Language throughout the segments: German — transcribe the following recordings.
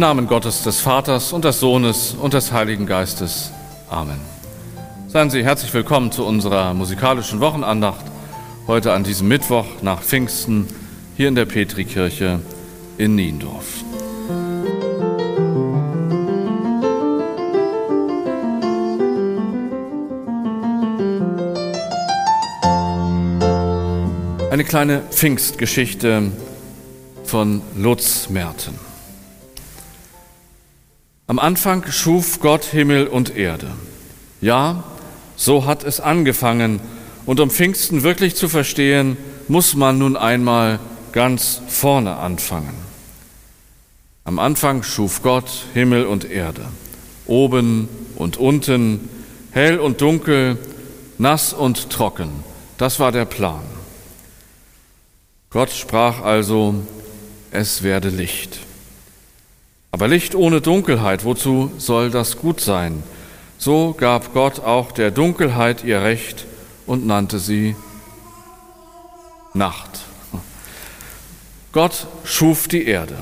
Namen Gottes des Vaters und des Sohnes und des Heiligen Geistes. Amen. Seien Sie herzlich willkommen zu unserer musikalischen Wochenandacht heute an diesem Mittwoch nach Pfingsten hier in der Petrikirche in Niendorf. Eine kleine Pfingstgeschichte von Lutz Merten. Am Anfang schuf Gott Himmel und Erde. Ja, so hat es angefangen. Und um Pfingsten wirklich zu verstehen, muss man nun einmal ganz vorne anfangen. Am Anfang schuf Gott Himmel und Erde, oben und unten, hell und dunkel, nass und trocken. Das war der Plan. Gott sprach also, es werde Licht. Aber Licht ohne Dunkelheit, wozu soll das gut sein? So gab Gott auch der Dunkelheit ihr Recht und nannte sie Nacht. Gott schuf die Erde,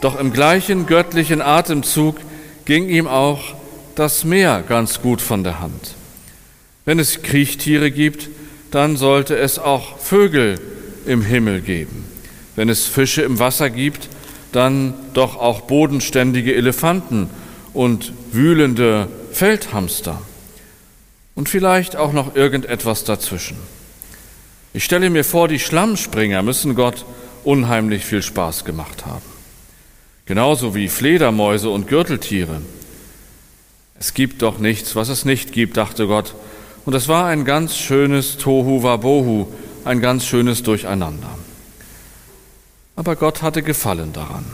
doch im gleichen göttlichen Atemzug ging ihm auch das Meer ganz gut von der Hand. Wenn es Kriechtiere gibt, dann sollte es auch Vögel im Himmel geben. Wenn es Fische im Wasser gibt, dann doch auch bodenständige Elefanten und wühlende Feldhamster und vielleicht auch noch irgendetwas dazwischen. Ich stelle mir vor, die Schlammspringer müssen Gott unheimlich viel Spaß gemacht haben. Genauso wie Fledermäuse und Gürteltiere. Es gibt doch nichts, was es nicht gibt, dachte Gott. Und es war ein ganz schönes Tohu Wabohu, ein ganz schönes Durcheinander. Aber Gott hatte Gefallen daran.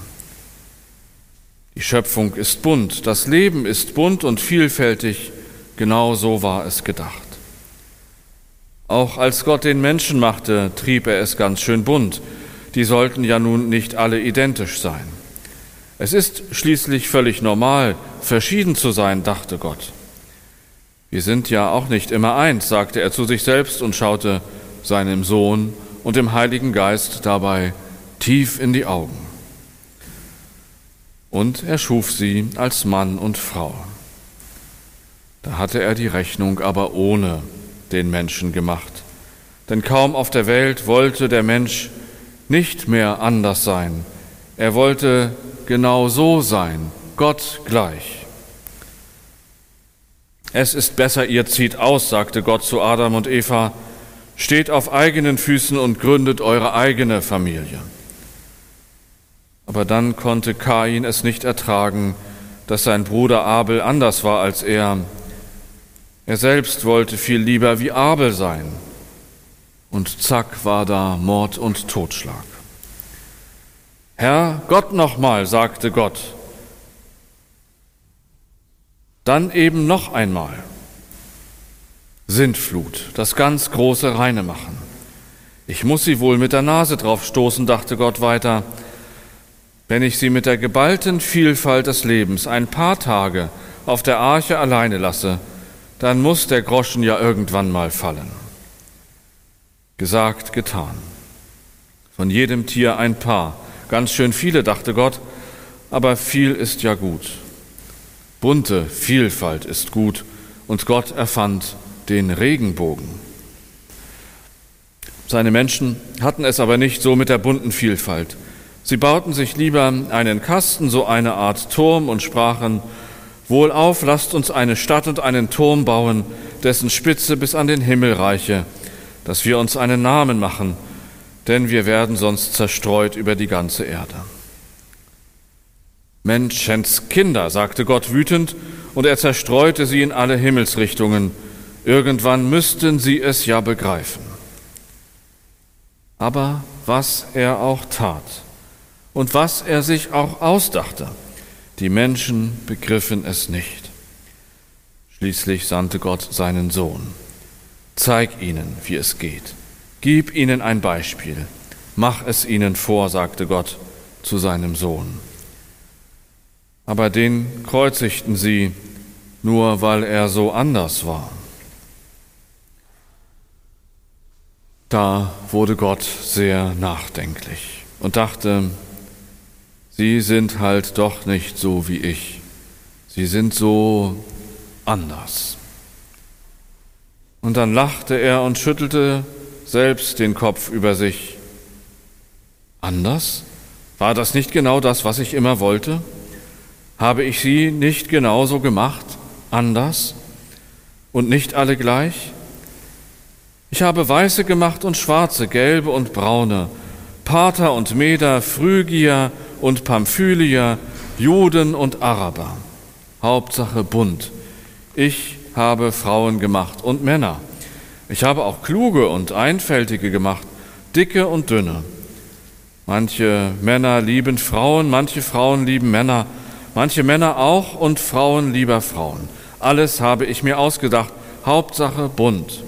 Die Schöpfung ist bunt, das Leben ist bunt und vielfältig, genau so war es gedacht. Auch als Gott den Menschen machte, trieb er es ganz schön bunt. Die sollten ja nun nicht alle identisch sein. Es ist schließlich völlig normal, verschieden zu sein, dachte Gott. Wir sind ja auch nicht immer eins, sagte er zu sich selbst und schaute seinem Sohn und dem Heiligen Geist dabei tief in die Augen. Und er schuf sie als Mann und Frau. Da hatte er die Rechnung aber ohne den Menschen gemacht. Denn kaum auf der Welt wollte der Mensch nicht mehr anders sein. Er wollte genau so sein, Gott gleich. Es ist besser, ihr zieht aus, sagte Gott zu Adam und Eva, steht auf eigenen Füßen und gründet eure eigene Familie. Aber dann konnte Kain es nicht ertragen, dass sein Bruder Abel anders war als er. Er selbst wollte viel lieber wie Abel sein. Und zack war da Mord und Totschlag. Herr Gott nochmal, sagte Gott. Dann eben noch einmal. Sintflut, das ganz große Reine machen. Ich muss sie wohl mit der Nase drauf stoßen, dachte Gott weiter. Wenn ich sie mit der geballten Vielfalt des Lebens ein paar Tage auf der Arche alleine lasse, dann muss der Groschen ja irgendwann mal fallen. Gesagt, getan. Von jedem Tier ein paar. Ganz schön viele, dachte Gott, aber viel ist ja gut. Bunte Vielfalt ist gut und Gott erfand den Regenbogen. Seine Menschen hatten es aber nicht so mit der bunten Vielfalt. Sie bauten sich lieber einen Kasten, so eine Art Turm, und sprachen, Wohlauf, lasst uns eine Stadt und einen Turm bauen, dessen Spitze bis an den Himmel reiche, dass wir uns einen Namen machen, denn wir werden sonst zerstreut über die ganze Erde. Menschenskinder, sagte Gott wütend, und er zerstreute sie in alle Himmelsrichtungen. Irgendwann müssten sie es ja begreifen. Aber was er auch tat, und was er sich auch ausdachte. Die Menschen begriffen es nicht. Schließlich sandte Gott seinen Sohn. Zeig ihnen, wie es geht. Gib ihnen ein Beispiel. Mach es ihnen vor, sagte Gott zu seinem Sohn. Aber den kreuzigten sie, nur weil er so anders war. Da wurde Gott sehr nachdenklich und dachte, Sie sind halt doch nicht so wie ich. Sie sind so anders. Und dann lachte er und schüttelte selbst den Kopf über sich. Anders? War das nicht genau das, was ich immer wollte? Habe ich sie nicht genauso gemacht? Anders? Und nicht alle gleich? Ich habe weiße gemacht und schwarze, gelbe und braune, Pater und Meder, Phrygier und Pamphylier, Juden und Araber. Hauptsache bunt. Ich habe Frauen gemacht und Männer. Ich habe auch kluge und einfältige gemacht, dicke und dünne. Manche Männer lieben Frauen, manche Frauen lieben Männer, manche Männer auch und Frauen lieber Frauen. Alles habe ich mir ausgedacht, Hauptsache bunt.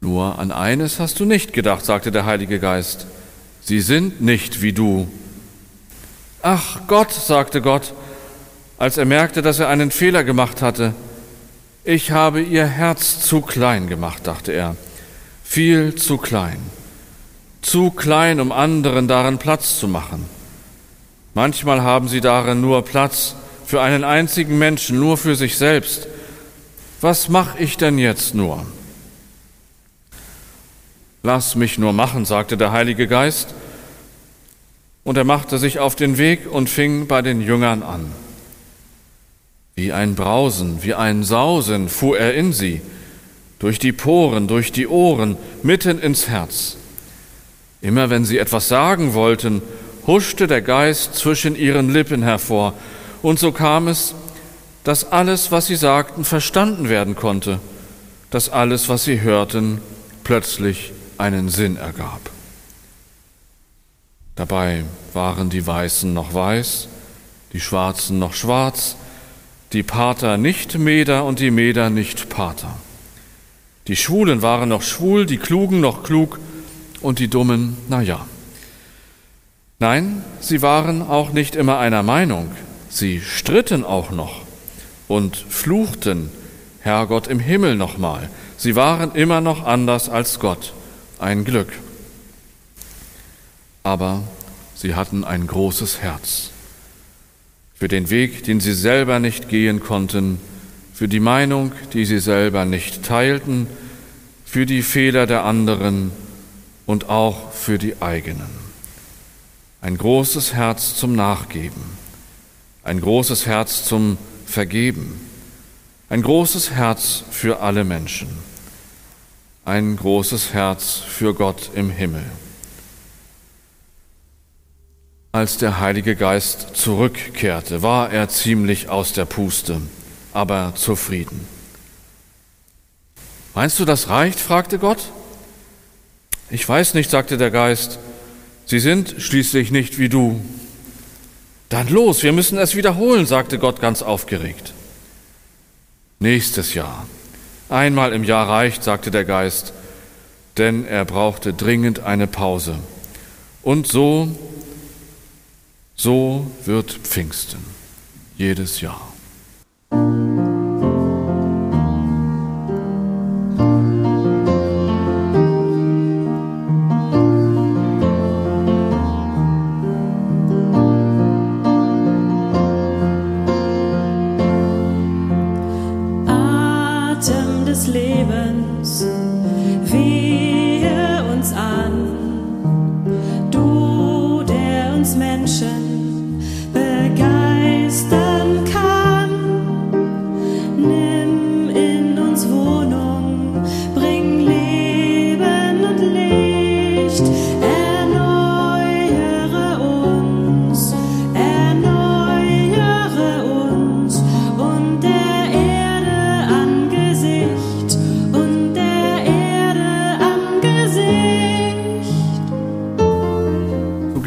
Nur an eines hast du nicht gedacht, sagte der Heilige Geist. Sie sind nicht wie du. Ach Gott, sagte Gott, als er merkte, dass er einen Fehler gemacht hatte. Ich habe ihr Herz zu klein gemacht, dachte er, viel zu klein, zu klein, um anderen darin Platz zu machen. Manchmal haben sie darin nur Platz für einen einzigen Menschen, nur für sich selbst. Was mache ich denn jetzt nur? Lass mich nur machen, sagte der Heilige Geist, und er machte sich auf den Weg und fing bei den Jüngern an. Wie ein Brausen, wie ein Sausen fuhr er in sie, durch die Poren, durch die Ohren, mitten ins Herz. Immer wenn sie etwas sagen wollten, huschte der Geist zwischen ihren Lippen hervor, und so kam es, dass alles, was sie sagten, verstanden werden konnte, dass alles, was sie hörten, plötzlich einen Sinn ergab. Dabei waren die Weißen noch weiß, die Schwarzen noch schwarz, die Pater nicht Meder und die Meder nicht Pater. Die Schwulen waren noch schwul, die Klugen noch klug und die Dummen, na ja. Nein, sie waren auch nicht immer einer Meinung, sie stritten auch noch und fluchten Herrgott im Himmel nochmal. Sie waren immer noch anders als Gott. Ein Glück. Aber sie hatten ein großes Herz für den Weg, den sie selber nicht gehen konnten, für die Meinung, die sie selber nicht teilten, für die Fehler der anderen und auch für die eigenen. Ein großes Herz zum Nachgeben, ein großes Herz zum Vergeben, ein großes Herz für alle Menschen, ein großes Herz für Gott im Himmel. Als der Heilige Geist zurückkehrte, war er ziemlich aus der Puste, aber zufrieden. Meinst du, das reicht? fragte Gott. Ich weiß nicht, sagte der Geist. Sie sind schließlich nicht wie du. Dann los, wir müssen es wiederholen, sagte Gott ganz aufgeregt. Nächstes Jahr. Einmal im Jahr reicht, sagte der Geist, denn er brauchte dringend eine Pause. Und so so wird Pfingsten jedes Jahr. des Lebens.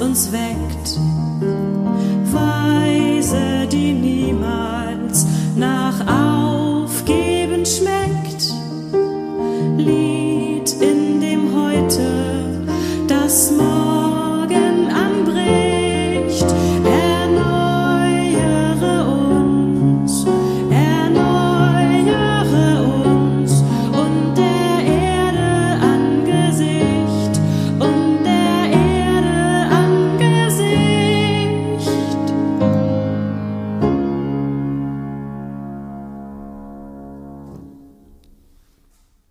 uns weckt. Weise, die niemals